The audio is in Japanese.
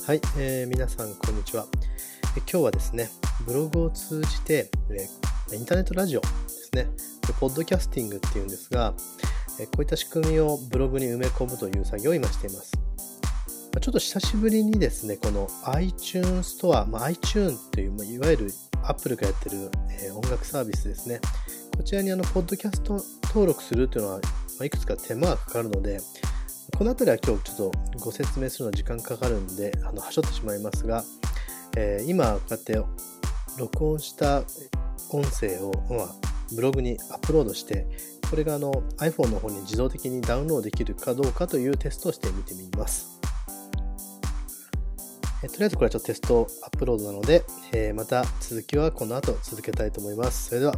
はい、えー皆さんこんにちは、今日はですねブログを通じて、えーインターネットラジオですね。ポッドキャスティングっていうんですが、えこういった仕組みをブログに埋め込むという作業を今しています。まあちょっと久しぶりにですねこの iTunes ストア、まあ、iTunes という、まあいわゆる Apple がやってる、えー音楽サービスですね。こちらにあのポッドキャスト登録するというのは、まあいくつか手間がかかるのでこの辺りは今日ちょっとご説明するのは時間かかるんで、あの、はしょってしまいますが、えー今、こうやって録音した音声を、まあ、ブログにアップロードして、これがあの iPhone の方に自動的にダウンロードできるかどうかというテストをしてみてみます。えとりあえずこれはちょっとテストアップロードなので、えーまた続きはこの後続けたいと思います。それでは。